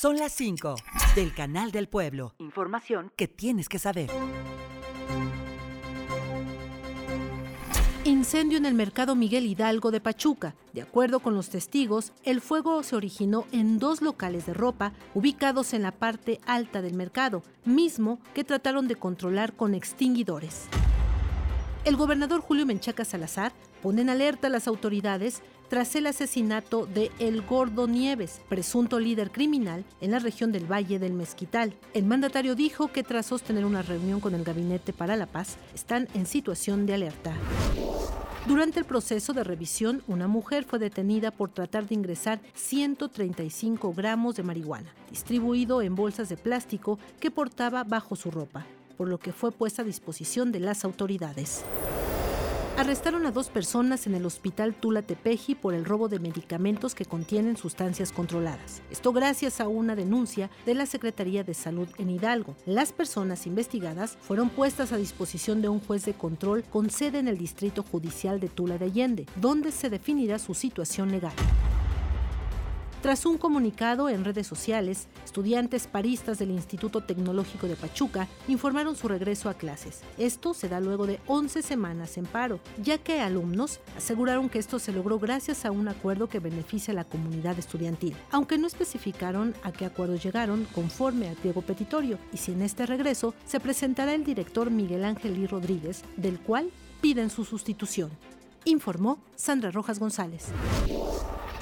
Son las 5 del Canal del Pueblo. Información que tienes que saber. Incendio en el mercado Miguel Hidalgo de Pachuca. De acuerdo con los testigos, el fuego se originó en dos locales de ropa ubicados en la parte alta del mercado, mismo que trataron de controlar con extinguidores. El gobernador Julio Menchaca Salazar pone en alerta a las autoridades tras el asesinato de El Gordo Nieves, presunto líder criminal en la región del Valle del Mezquital. El mandatario dijo que tras sostener una reunión con el Gabinete para la Paz, están en situación de alerta. Durante el proceso de revisión, una mujer fue detenida por tratar de ingresar 135 gramos de marihuana, distribuido en bolsas de plástico que portaba bajo su ropa por lo que fue puesta a disposición de las autoridades. Arrestaron a dos personas en el hospital Tula Tepeji por el robo de medicamentos que contienen sustancias controladas. Esto gracias a una denuncia de la Secretaría de Salud en Hidalgo. Las personas investigadas fueron puestas a disposición de un juez de control con sede en el Distrito Judicial de Tula de Allende, donde se definirá su situación legal. Tras un comunicado en redes sociales, estudiantes paristas del Instituto Tecnológico de Pachuca informaron su regreso a clases. Esto se da luego de 11 semanas en paro, ya que alumnos aseguraron que esto se logró gracias a un acuerdo que beneficia a la comunidad estudiantil, aunque no especificaron a qué acuerdo llegaron conforme al pliego petitorio y si en este regreso se presentará el director Miguel Ángel y Rodríguez, del cual piden su sustitución. Informó Sandra Rojas González.